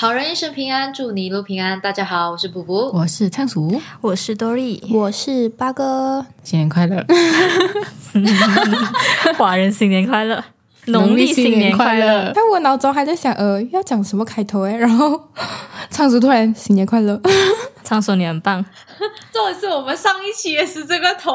好人一生平安，祝你一路平安。大家好，我是卜卜。我是仓鼠，我是 Dory，我是八哥，新年快乐！华人 新年快乐，农历新年快乐。但我脑中还在想，呃，要讲什么开头哎，然后仓鼠突然新年快乐，仓鼠你很棒，这也是我们上一期也是这个头。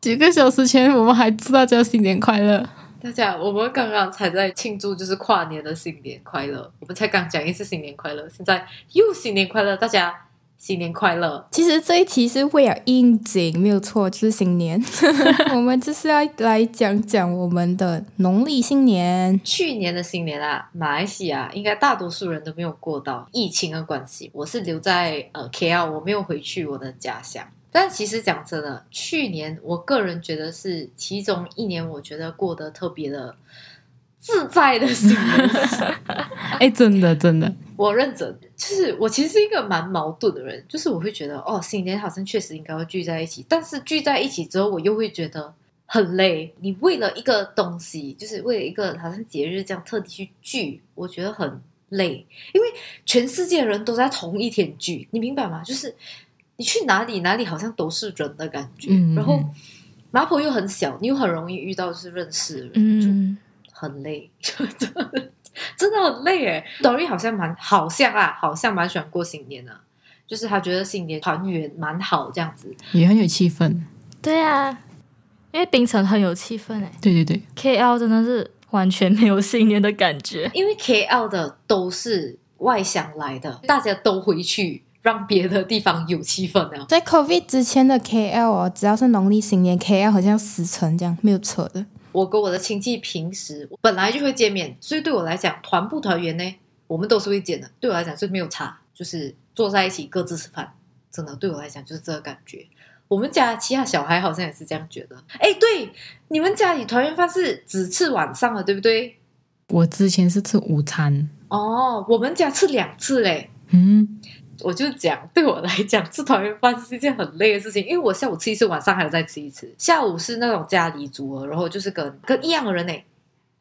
几个小时前，我们还祝大家新年快乐。大家，我们刚刚才在庆祝，就是跨年的新年快乐。我们才刚讲一次新年快乐，现在又新年快乐，大家新年快乐。其实这一期是为了应景，没有错，就是新年。我们就是要来讲讲我们的农历新年。去年的新年啊，马来西亚应该大多数人都没有过到，疫情的关系，我是留在呃 KL，我没有回去我的家乡。但其实讲真的，去年我个人觉得是其中一年，我觉得过得特别的自在的时候。哎，真的真的，我认真，就是我其实是一个蛮矛盾的人，就是我会觉得哦，新年好像确实应该要聚在一起，但是聚在一起之后，我又会觉得很累。你为了一个东西，就是为了一个好像节日这样特地去聚，我觉得很累，因为全世界人都在同一天聚，你明白吗？就是你去哪里，哪里好像都是人的感觉，嗯然后麻坡又很小，你又很容易遇到就是认识的人，就嗯，很累，就真的真的很累哎。Dory 好像蛮好像啊，好像蛮喜欢过新年的，就是他觉得新年团圆蛮好这样子。也很有气氛。对啊，因为冰城很有气氛诶对对对，，KL 真的是完全没有新年的感觉。因为 KL 的都是外乡来的，大家都回去，让别的地方有气氛啊。在 COVID 之前的 KL 哦，只要是农历新年，KL 好像死城这样，没有扯的。我跟我的亲戚平时本来就会见面，所以对我来讲，团不团圆呢，我们都是会见的。对我来讲是没有差，就是坐在一起各自吃饭，真的对我来讲就是这个感觉。我们家其他小孩好像也是这样觉得。哎，对，你们家里团圆饭是只吃晚上了，对不对？我之前是吃午餐，哦，我们家吃两次嘞。嗯，我就讲，对我来讲，吃团圆饭是一件很累的事情，因为我下午吃一次，晚上还要再吃一次。下午是那种家里煮的，然后就是跟跟一样的人呢，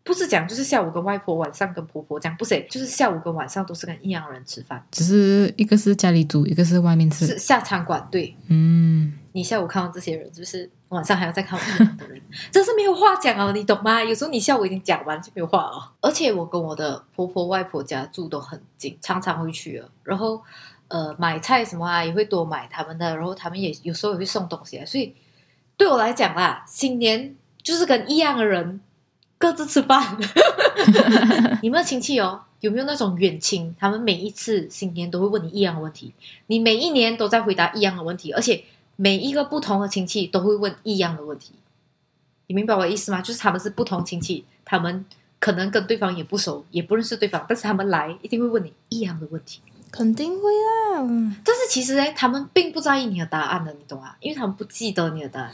不是讲就是下午跟外婆，晚上跟婆婆这样，不是，就是下午跟晚上都是跟一样的人吃饭，只是一个是家里煮，一个是外面是吃。下餐馆。对嗯，你下午看到这些人，就是晚上还要再看到一样的人，真是没有话讲哦，你懂吗？有时候你下午已经讲完就没有话哦。而且我跟我的婆婆、外婆家住都很近，常常会去了。然后呃，买菜什么啊也会多买他们的，然后他们也有时候也会送东西啊，所以对我来讲啦，新年就是跟一样的人各自吃饭。你们的亲戚哦，有没有那种远亲？他们每一次新年都会问你一样的问题，你每一年都在回答一样的问题，而且每一个不同的亲戚都会问一样的问题。你明白我的意思吗？就是他们是不同亲戚，他们可能跟对方也不熟，也不认识对方，但是他们来一定会问你一样的问题。肯定会啊，但是其实呢，他们并不在意你的答案的，你懂吗？因为他们不记得你的答案。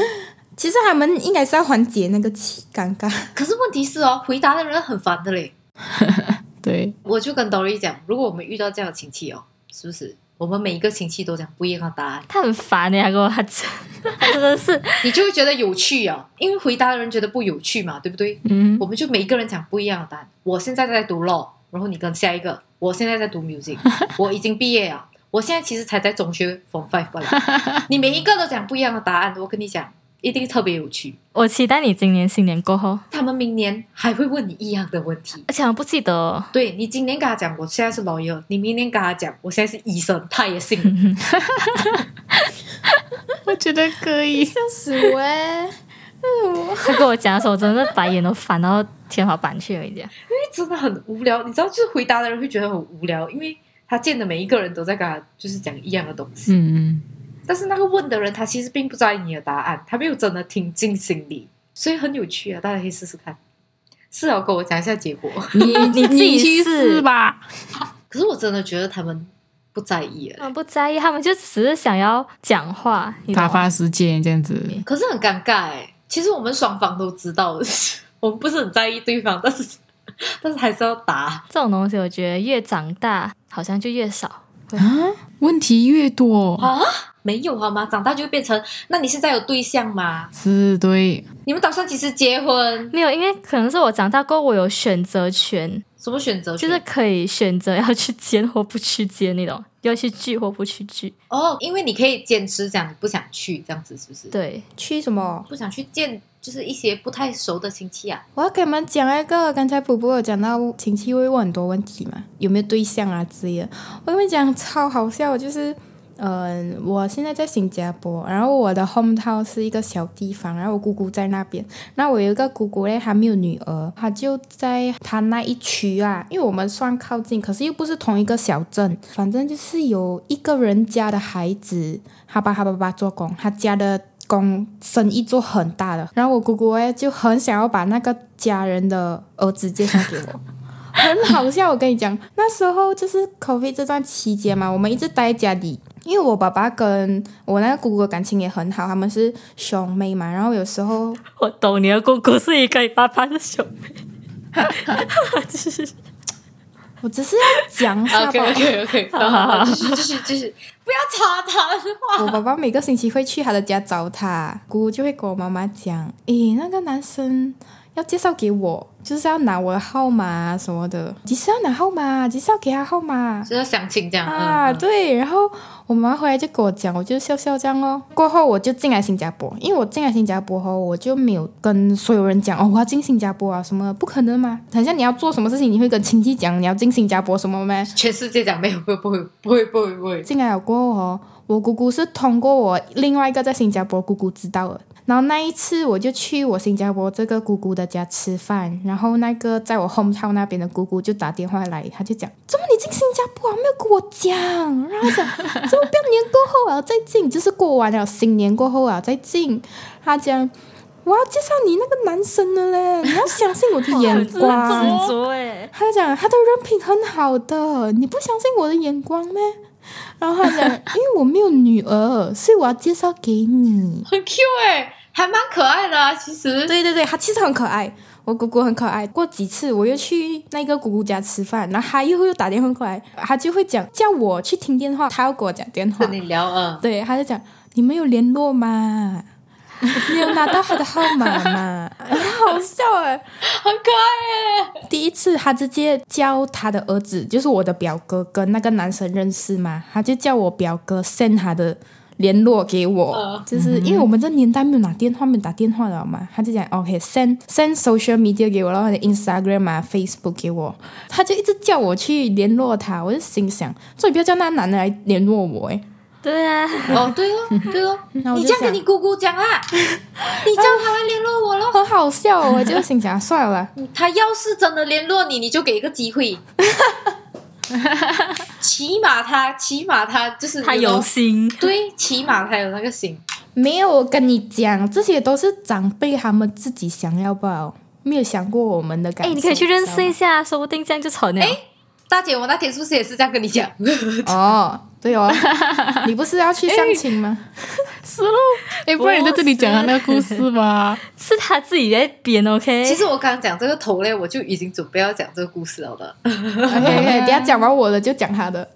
其实他们应该是要缓解那个气尴尬。可是问题是哦，回答的人很烦的嘞。对，我就跟 Dory 讲，如果我们遇到这样的亲戚哦，是不是我们每一个亲戚都讲不一样的答案，他很烦欸的，还跟我他真的是 你就会觉得有趣哦？因为回答的人觉得不有趣嘛，对不对？嗯我，们就每一个人讲不一样的答案。我现在在读 law，然后你跟下一个，我现在在读 music，我已经毕业了，我现在其实才在中学 form five 罢了。你每一个都讲不一样的答案，我跟你讲，一定特别有趣。我期待你今年新年过后，他们明年还会问你一样的问题。而且我不记得哦对你今年跟他讲我现在是 lawyer，你明年跟他讲我现在是医生，他也信。我觉得可以。笑死我哎！他跟我讲的时候，我真的是白眼都翻到天花板去了，一点。真的很无聊，你知道，就是回答的人会觉得很无聊，因为他见的每一个人都在跟他就是讲一样的东西。嗯嗯，但是那个问的人，他其实并不在意你的答案，他没有真的听进心里，所以很有趣啊！大家可以试试看。是哦，跟我讲一下结果。你 你自己去试试吧。可是我真的觉得他们不在意了，他们不在意，他们就只是想要讲话，打发时间这样子。可是很尴尬哎。其实我们双方都知道，我们不是很在意对方，但是 但是还是要答。这种东西，我觉得越长大好像就越少。啊，问题越多，啊？没有好吗？长大就会变成，那你现在有对象吗？是对，你们打算几时结婚？没有，因为可能是我长大过后，我有选择权，什么选择权？就是可以选择要去接或不去接那种，要去聚或不去聚。哦，因为你可以坚持讲不想去，这样子是不是？，对，去什么？不想去见就是一些不太熟的亲戚啊。我要给你们讲一个，刚才普普有讲到亲戚会问很多问题嘛，有没有对象啊之类的。我跟你们讲超好笑，就是，嗯、我现在在新加坡，然后我的 hometown 是一个小地方，然后我姑姑在那边。那我有一个姑姑嘞，她没有女儿，她就在她那一区啊，因为我们算靠近，可是又不是同一个小镇，反正就是有一个人家的孩子，他爸他爸爸做工，他家的工生意做很大的，然后我姑姑哎就很想要把那个家人的儿子介绍给我。很好笑，我跟你讲，那时候就是 COVID 这段期间嘛，我们一直待在家里，因为我爸爸跟我那个姑姑的感情也很好，他们是兄妹嘛，然后有时候我懂你的姑姑是一个，你爸爸是兄妹，就是我只是要讲一下 OK 吧。OK OK，好好好，继续继续继续，不要插他的话。我爸爸每个星期会去他的家找他，姑姑就会跟我妈妈讲：“诶，那个男生要介绍给我，就是要拿我的号码啊什么的，几时要拿号码，几时要给他号码。”就是相亲这样啊，对，然后我妈妈回来就跟我讲，我就笑笑这样哦。过后我就进来新加坡，因为我进来新加坡后，我就没有跟所有人讲哦，我要进新加坡啊，什么不可能嘛。好像你要做什么事情，你会跟亲戚讲你要进新加坡什么咩？全世界讲没有，不会不会不会不会不会。进来了过后哦，我姑姑是通过我另外一个在新加坡姑姑知道的。然后那一次我就去我新加坡这个姑姑的家吃饭，然后那个在我 hometown 那边的姑姑就打电话来，她就讲：怎么你进新加坡啊？没有跟我讲。然后讲怎么不要年过后啊再进，就是过完了新年过后啊再进。她讲我要介绍你那个男生了嘞，你要相信我的眼光。执着哎，他讲他的人品很好的，你不相信我的眼光咩？然后他讲，因 为我没有女儿，所以我要介绍给你。很 Q 哎、还蛮可爱的啊，其实。对对对，他其实很可爱，我姑姑很可爱。过几次我又去那个姑姑家吃饭，然后他又又打电话过来，他就会讲叫我去听电话，他要跟我讲电话跟。你聊啊，对，他就讲你们有联络吗？你有拿到他的号码吗？很好笑哎！很可爱哎。第一次他直接叫他的儿子，就是我的表哥，跟那个男生认识嘛，他就叫我表哥 send 他的联络给我，嗯就是因为我们这年代没有拿电话，没有打电话了嘛，他就讲 OK send send social media 给我，然后 Instagram 啊 Facebook 给我，他就一直叫我去联络他，我就心想，所以不要叫那男的来联络我哎，对啊，哦，对哦，对哦，你这样跟你姑姑讲啊，你叫他来联络我咯。很好笑，我就心想算了。他要是真的联络你，你就给一个机会。起码他，起码他就是他有心，对，起码他有那个心。没有，我跟你讲，这些都是长辈他们自己想要吧，没有想过我们的感哎，受。你可以去认识一下，说不定这样就成了。大姐，我那天是不是也是这样跟你讲？哦，对哦，你不是要去相亲吗？是喽。哎，不然你在这里讲他那个故事吧。是他自己在编，OK？其实我刚刚讲这个头嘞，我就已经准备要讲这个故事了的。OK OK，等下讲完我的就讲他的。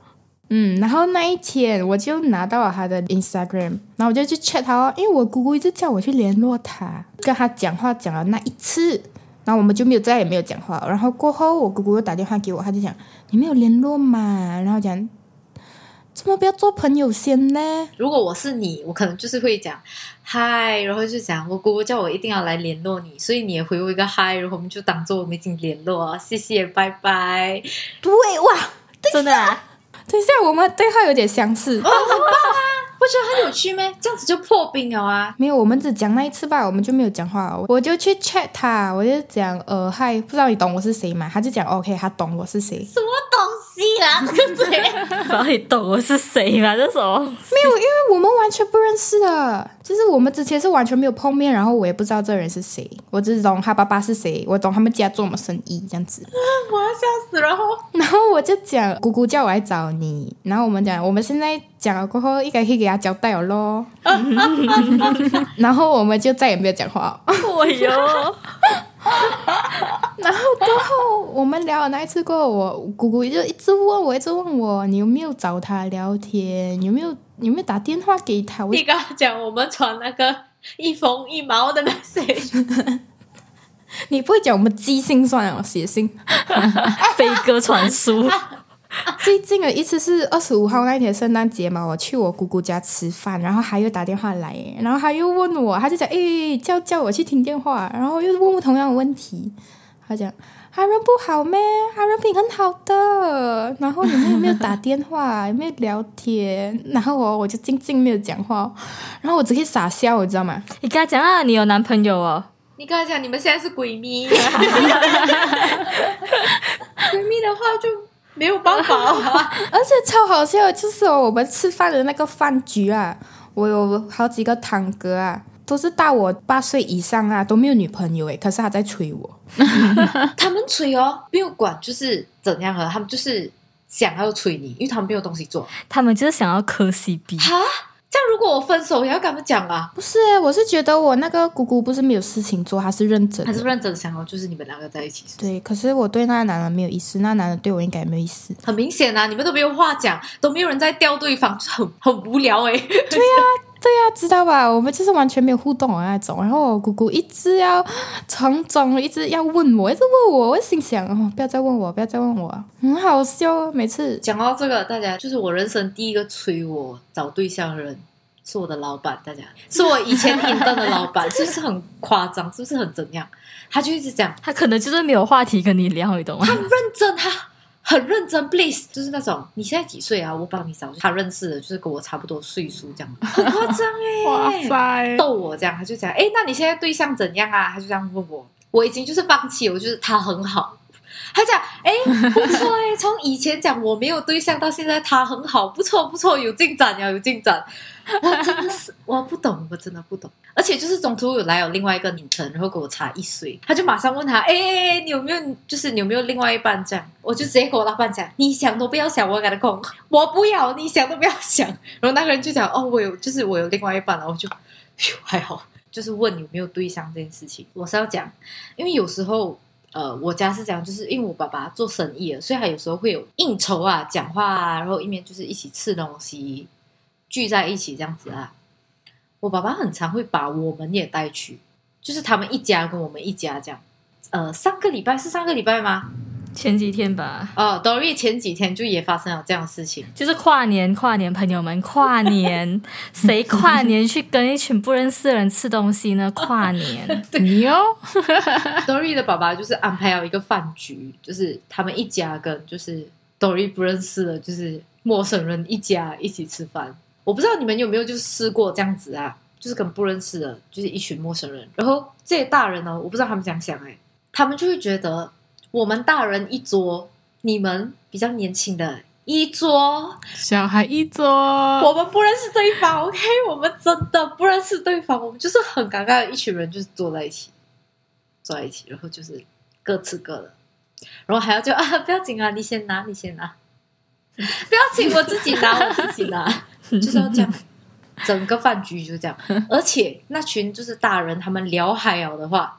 嗯，然后那一天我就拿到了他的 Instagram，然后我就去 check 他哦，因为我姑姑一直叫我去联络他，跟他讲话讲了那一次，然后我们就没有再也没有讲话。然后过后我姑姑又打电话给我，他就讲你没有联络嘛，然后讲怎么不要做朋友先呢？如果我是你，我可能就是会讲嗨，然后就讲我姑姑叫我一定要来联络你，所以你也回我一个嗨，然后我们就当做我们已经联络啊，谢谢，拜拜。对哇，真的啊，等一下我们对话有点相似。哦，很棒啊不觉得很有趣咩？这样子就破冰了啊！没有，我们只讲那一次吧，我们就没有讲话。我就去 chat 他，我就讲呃嗨，不知道你懂我是谁吗？他就讲 OK，他懂我是谁。什么东西啊？这个嘴不知道你懂我是谁吗？这什么？没有，因为我们完全不认识的，就是我们之前是完全没有碰面，然后我也不知道这人是谁，我只懂他爸爸是谁，我懂他们家做什么生意这样子。我要笑死！然后然后我就讲姑姑叫我来找你，然后我们讲我们现在讲了过后，应该可以给他交代了咯。然后我们就再也没有讲话。我哟，然后过后我们聊了那一次过后，我姑姑就一直问我，一直问我你有没有找他聊天，有没有有没有打电话给他？我你刚刚讲我们传那个一封一毛的 message，你不会讲我们寄信算了，写信。飞鸽传书，最近的一次是二十五号那一天圣诞节嘛，我去我姑姑家吃饭，然后他又打电话来，然后他又问我，他就讲诶叫叫我去听电话，然后又问我同样的问题，他讲他人不好咩？他人品很好的，然后你们有没有打电话？有没有聊天？然后我我就静静没有讲话，然后我只可以傻笑，你知道吗？你跟他讲啊，你有男朋友哦，你跟他讲你们现在是闺蜜，闺蜜的话就没有办法啊。而且超好笑，就是哦，我们吃饭的那个饭局啊，我有好几个堂哥啊，都是大我八岁以上啊，都没有女朋友诶，可是他在催我。他们催哦，没有管就是怎样了，他们就是想要催你，因为他们没有东西做。他们就是想要磕 CP，哈，这样如果我分手，也要跟他们讲啊？不是欸，我是觉得我那个姑姑不是没有事情做，她是认真的。还是认真想要就是你们两个在一起是是？对，可是我对那个男的没有意思，那男的对我应该没有意思。很明显啊，你们都没有话讲，都没有人在吊对方，就很很无聊哎、对呀、知道吧？我们就是完全没有互动的那种。然后我姑姑一直要从中一直要问我，一直问我，我心想哦，不要再问我，不要再问我，很好笑哦。每次 讲到这个，大家就是我人生第一个催我找对象的人，是我的老板。大家是我以前应征的老板，是不是很夸张？是不是很怎样？他就一直讲，他可能就是没有话题跟你聊，你懂吗他？认真，他很认真，please，就是那种你现在几岁啊？我帮你找。他认识的就是跟我差不多岁数，这样 很夸张哎、塞，逗我这样，他就讲，哎，那你现在对象怎样啊？他就这样问我，我已经就是放弃，我就是他很好。他讲，哎，不错哎，从以前讲我没有对象，到现在他很好，不错不错，有进展呀，有进展。我真的是我不懂，我真的不懂。而且就是中途有来有另外一个女生，然后跟我差一岁，他就马上问他，哎哎哎，你有没有就是你有没有另外一半这样？我就直接跟我老板讲，你想都不要想，我跟他讲，我不要，你想都不要想。然后那个人就讲，哦，我有，就是我有另外一半了，我就，咻还好。就是问有没有对象这件事情，我是要讲，因为有时候。呃，我家是这样，就是因为我爸爸做生意的，所以他有时候会有应酬啊、讲话啊，然后一面就是一起吃东西，聚在一起这样子啊。我爸爸很常会把我们也带去，就是他们一家跟我们一家这样。呃，上个礼拜是上个礼拜吗？前几天吧，哦，Dory 前几天就也发生了这样的事情。就是跨年，跨年，朋友们，跨年，谁跨年去跟一群不认识的人吃东西呢？跨年，你哦，Dory 的爸爸就是安排了一个饭局，就是他们一家跟就是 Dory 不认识的，就是陌生人一家一起吃饭。我不知道你们有没有就是试过这样子啊，就是跟不认识的，就是一群陌生人，然后这些大人呢，我不知道他们怎样想哎，他们就会觉得我们大人一桌，你们比较年轻的一桌，小孩一桌，我们不认识对方，OK，我们真的不认识对方，我们就是很尴尬的一群人，就是坐在一起，坐在一起，然后就是各吃各的，然后还要就啊，不要紧啊，你先拿，你先拿，不要紧，我自己拿，我自己拿，就是要这样，整个饭局就这样，而且那群就是大人，他们聊嗨了的话。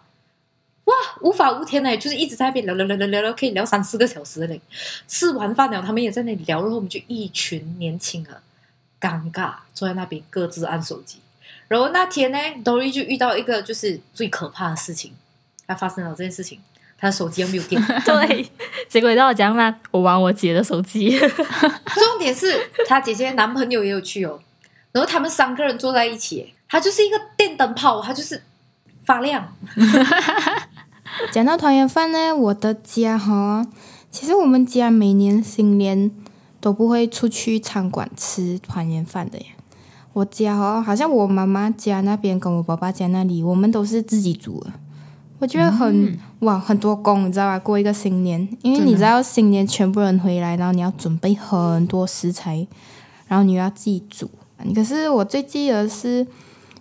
哇，无法无天呢，就是一直在那边聊聊聊聊聊聊，可以聊三四个小时嘞。吃完饭了，他们也在那里聊，然后我们就一群年轻人尴尬坐在那边各自按手机。然后那天呢，Dory 就遇到一个就是最可怕的事情，他发生了这件事情，他的手机又没有电。对，结果你知道我讲吗？我玩我姐的手机，重点是他姐姐男朋友也有去哦，然后他们三个人坐在一起，他就是一个电灯泡，他就是发亮。讲到团圆饭呢，我的家哈，其实我们家每年新年都不会出去餐馆吃团圆饭的耶。我家哦，好像我妈妈家那边跟我爸爸家那里，我们都是自己煮的。我觉得很、哇，很多工，你知道吧？过一个新年，因为你知道新年全部人回来，然后你要准备很多食材，然后你又要自己煮。可是我最记得是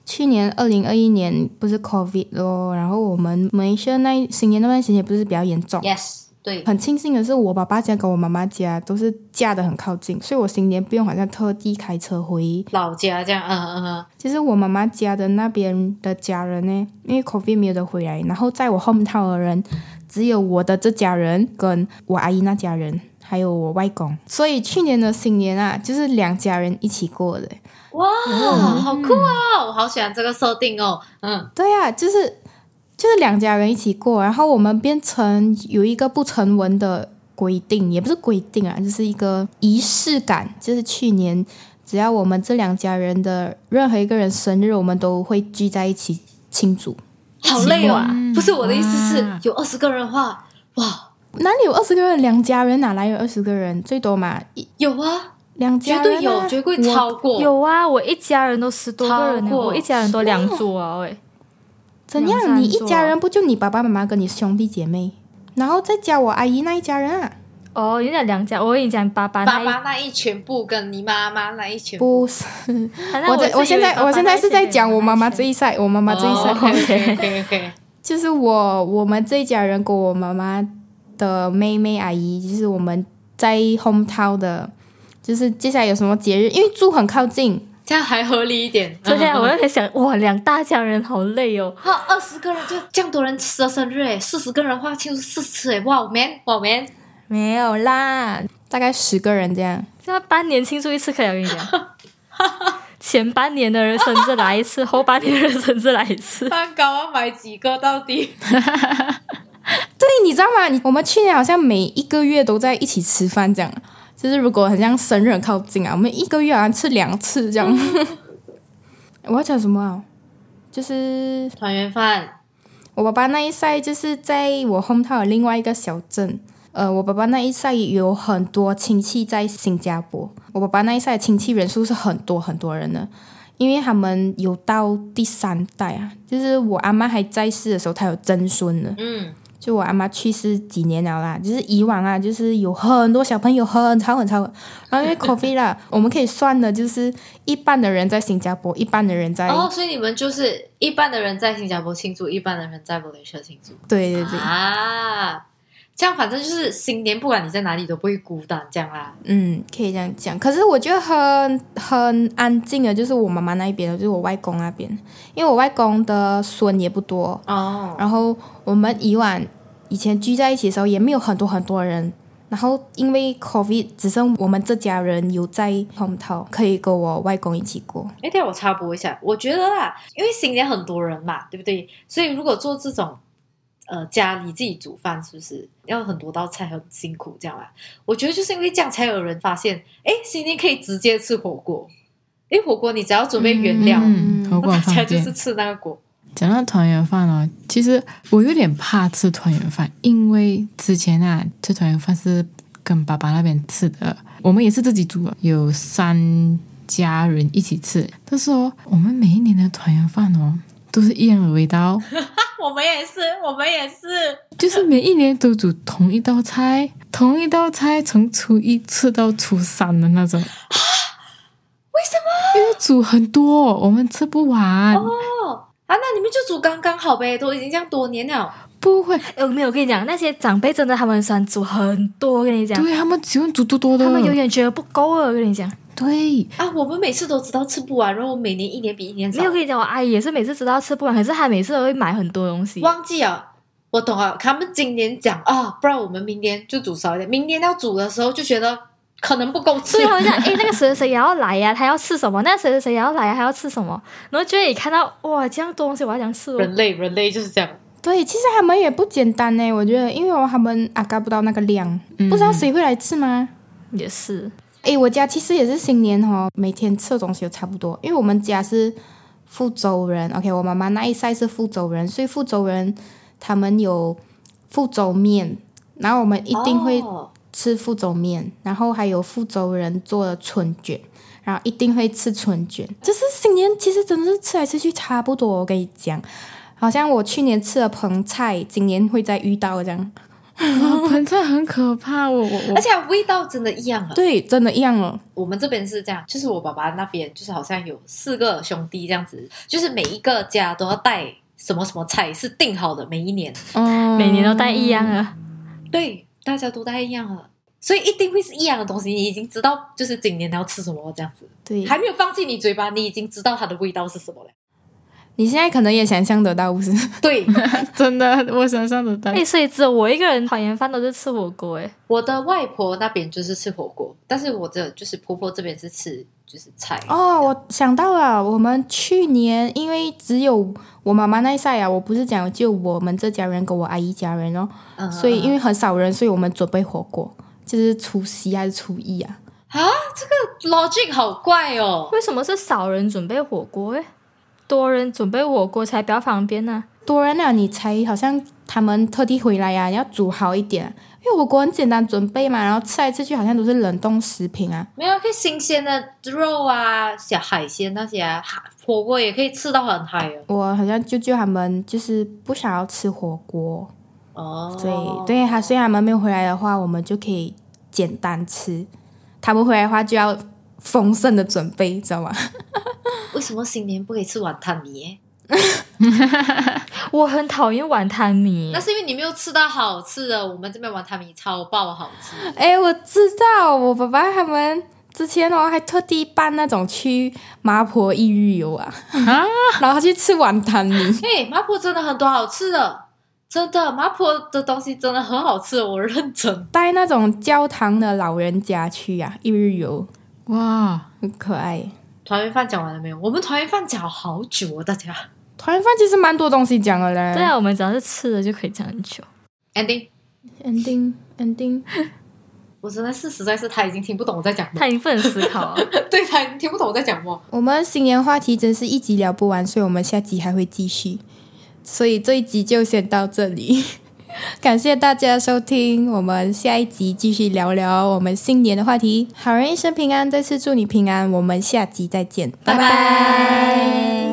去年二零二一年不是 COVID 咯，然后我们马来西亚那新年那段时间不是比较严重，Yes，对，很庆幸的是，我爸爸家跟我妈妈家都是嫁的很靠近，所以我新年不用好像特地开车回。老家这样，嗯嗯嗯，其实我妈妈家的那边的家人呢，因为 COVID 没有得回来，然后在我 hometown 的人只有我的这家人跟我阿姨那家人，还有我外公，所以去年的新年啊，就是两家人一起过的。哇，好酷啊！我好喜欢这个设定哦，嗯，对啊，就是就是两家人一起过，然后我们变成有一个不成文的规定，也不是规定啊，就是一个仪式感，就是去年只要我们这两家人的任何一个人生日，我们都会聚在一起庆祝。好累哦。不是我的意思是哇，有二十个人的话，哇，哪里有二十个人？两家人哪来有二十个人？最多嘛，有啊，两家人、啊、对有，绝对超过。有啊，我一家人都十多个人呢，我一家人都两桌啊，喂，怎样？你一家人不就你爸爸妈妈跟你兄弟姐妹，然后再加我阿姨那一家人啊？哦，你讲两家，我跟你讲爸爸那一，爸爸那一全部跟你妈妈那一全部，不是，我在我现在我现在是在讲我妈妈这一赛，我妈妈这一赛。OK OK OK，就是我我们这一家人跟我妈妈的妹妹阿姨，就是我们在 hometown 的，就是接下来有什么节日，因为住很靠近，这样还合理一点。昨天我嗯在想，哇，两大家人好累哦。哈，二十个人就这样多人吃的生日哎，四十个人的话庆祝四次哎，哇 man 哇 man，没有啦，大概十个人这样。现在半年庆祝一次可以，我跟你讲，前半年的人生日来一次，后半年的人生日来一次。蛋糕要买几个到底？对，你知道吗？你我们去年好像每一个月都在一起吃饭，这样。就是如果很像生日很靠近啊，我们一个月好像吃两次这样。我要讲什么啊？就是团圆饭我爸爸那一赛就是在我 hometown 的另外一个小镇。呃，我爸爸那一赛有很多亲戚在新加坡。我爸爸那一赛的亲戚人数是很多很多人的，因为他们有到第三代啊，就是我阿妈还在世的时候，她有曾孙了。嗯，就我阿妈去世几年了啦，就是以往啊，就是有很多小朋友很吵很吵，然后因为 COVID 啦，我们可以算的就是一半的人在新加坡，一半的人在、哦，所以你们就是一半的人在新加坡庆祝，一半的人在马来西亚庆祝对对对，啊。这样反正就是新年，不管你在哪里都不会孤单，这样啦。嗯，可以这样讲。可是我觉得很很安静的，就是我妈妈那一边，就是我外公那边，因为我外公的孙也不多，哦，然后我们以往以前聚在一起的时候也没有很多很多人，然后因为 COVID 只剩我们这家人有在 hometown 可以跟我外公一起过。哎，对我插播一下，我觉得啦，因为新年很多人嘛，对不对？所以如果做这种呃家里自己煮饭，是不是要很多道菜很辛苦这样啊？我觉得就是因为这样才有人发现，哎，新年可以直接吃火锅，因为火锅你只要准备原料，嗯，火锅大家就是。吃那个锅。讲到团圆饭哦，其实我有点怕吃团圆饭，因为之前啊吃团圆饭是跟爸爸那边吃的，我们也是自己煮，有三家人一起吃。但是哦，我们每一年的团圆饭哦都是一样的味道，我们也是，我们也是。就是每一年都煮同一道菜，同一道菜从初一吃到初三的那种。为什么？因为煮很多，我们吃不完。哦啊，那你们就煮刚刚好呗，都已经这样多年了。不会，哎，我没有我跟你讲，那些长辈真的他们喜欢煮很多，我跟你讲，对他们喜欢煮多多的。他们永远觉得不够了，我跟你讲。对，啊，我们每次都知道吃不完，然后我每年一年比一年少没有。跟你讲，我阿姨也是每次知道吃不完，可是她每次都会买很多东西。忘记了，我懂了。他们今年讲啊，不然我们明年就煮少一点。明年要煮的时候就觉得可能不够吃对，。我就讲，哎，那个谁谁谁也要来呀、他要吃什么？那个谁谁谁也要来呀、他要吃什么？然后就会你看到哇，这样多东西，我要想吃哦。人类，人类就是这样。对，其实他们也不简单呢，我觉得，因为他们啊嘎不到那个量，不知道谁会来吃吗？也是，诶，我家其实也是新年哦，每天吃的东西都差不多，因为我们家是福州人，OK，我妈妈那一代是福州人，所以福州人他们有福州面，然后我们一定会哦吃福州面，然后还有福州人做的春卷，然后一定会吃春卷。就是新年其实真的是吃来吃去差不多，我跟你讲，好像我去年吃了盆菜，今年会再遇到这样。哇，盆菜很可怕，我我我而且味道真的一样啊。对，真的一样了。我们这边是这样，就是我爸爸那边就是好像有四个兄弟这样子，就是每一个家都要带什么什么菜是定好的，每一年。嗯，每年都带一样啊。对，大家都带一样了，所以一定会是一样的东西。你已经知道，就是今年你要吃什么这样子，对，还没有放进你嘴巴，你已经知道它的味道是什么了。你现在可能也想象得到，不是？对，真的，我想象得到。哎，所以只有我一个人团圆饭都是吃火锅哎。我的外婆那边就是吃火锅，但是我的就是婆婆这边是吃就是菜。哦，我想到了，我们去年因为只有我妈妈那一赛啊，我不是讲就我们这家人跟我阿姨家人哦，嗯所以因为很少人，所以我们准备火锅，就是除夕还是初一啊？啊，这个 logic 好怪哦。为什么是少人准备火锅哎？多人准备火锅才比较方便呢。多人啊，你才好像他们特地回来呀、啊，要煮好一点，因为火锅很简单准备嘛，然后吃来吃去好像都是冷冻食品啊。没有，可以新鲜的肉啊，小海鲜那些啊，火锅也可以吃到很嗨哦。我好像舅舅他们就是不想要吃火锅，哦，所以对他，虽然他们没有回来的话，我们就可以简单吃；他们回来的话，就要丰盛的准备，知道吗？为什么新年不可以吃碗汤米耶？我很讨厌碗汤米那，是因为你没有吃到好吃的，我们这边碗汤米超爆好吃。哎，我知道，我爸爸他们之前哦还特地办那种去麻婆一日游啊，啊，然后去吃碗汤米。嘿，麻婆真的很多好吃的，真的麻婆的东西真的很好吃，我认真。带那种教堂的老人家去啊，一日游哇，很可爱。团圆饭讲完了没有？我们团圆饭讲好久哦，大家。团圆饭其实蛮多东西讲的嘞。对啊，我们只要是吃的就可以讲很久。ending，我真的是实在是他已经听不懂我在讲什么他，已经不能思考了。对他已经听不懂我在讲什么。我们新年话题真是一集聊不完，所以我们下集还会继续。所以这一集就先到这里，感谢大家收听，我们下一集继续聊聊我们新年的话题。好人一生平安，再次祝你平安，我们下集再见，拜拜拜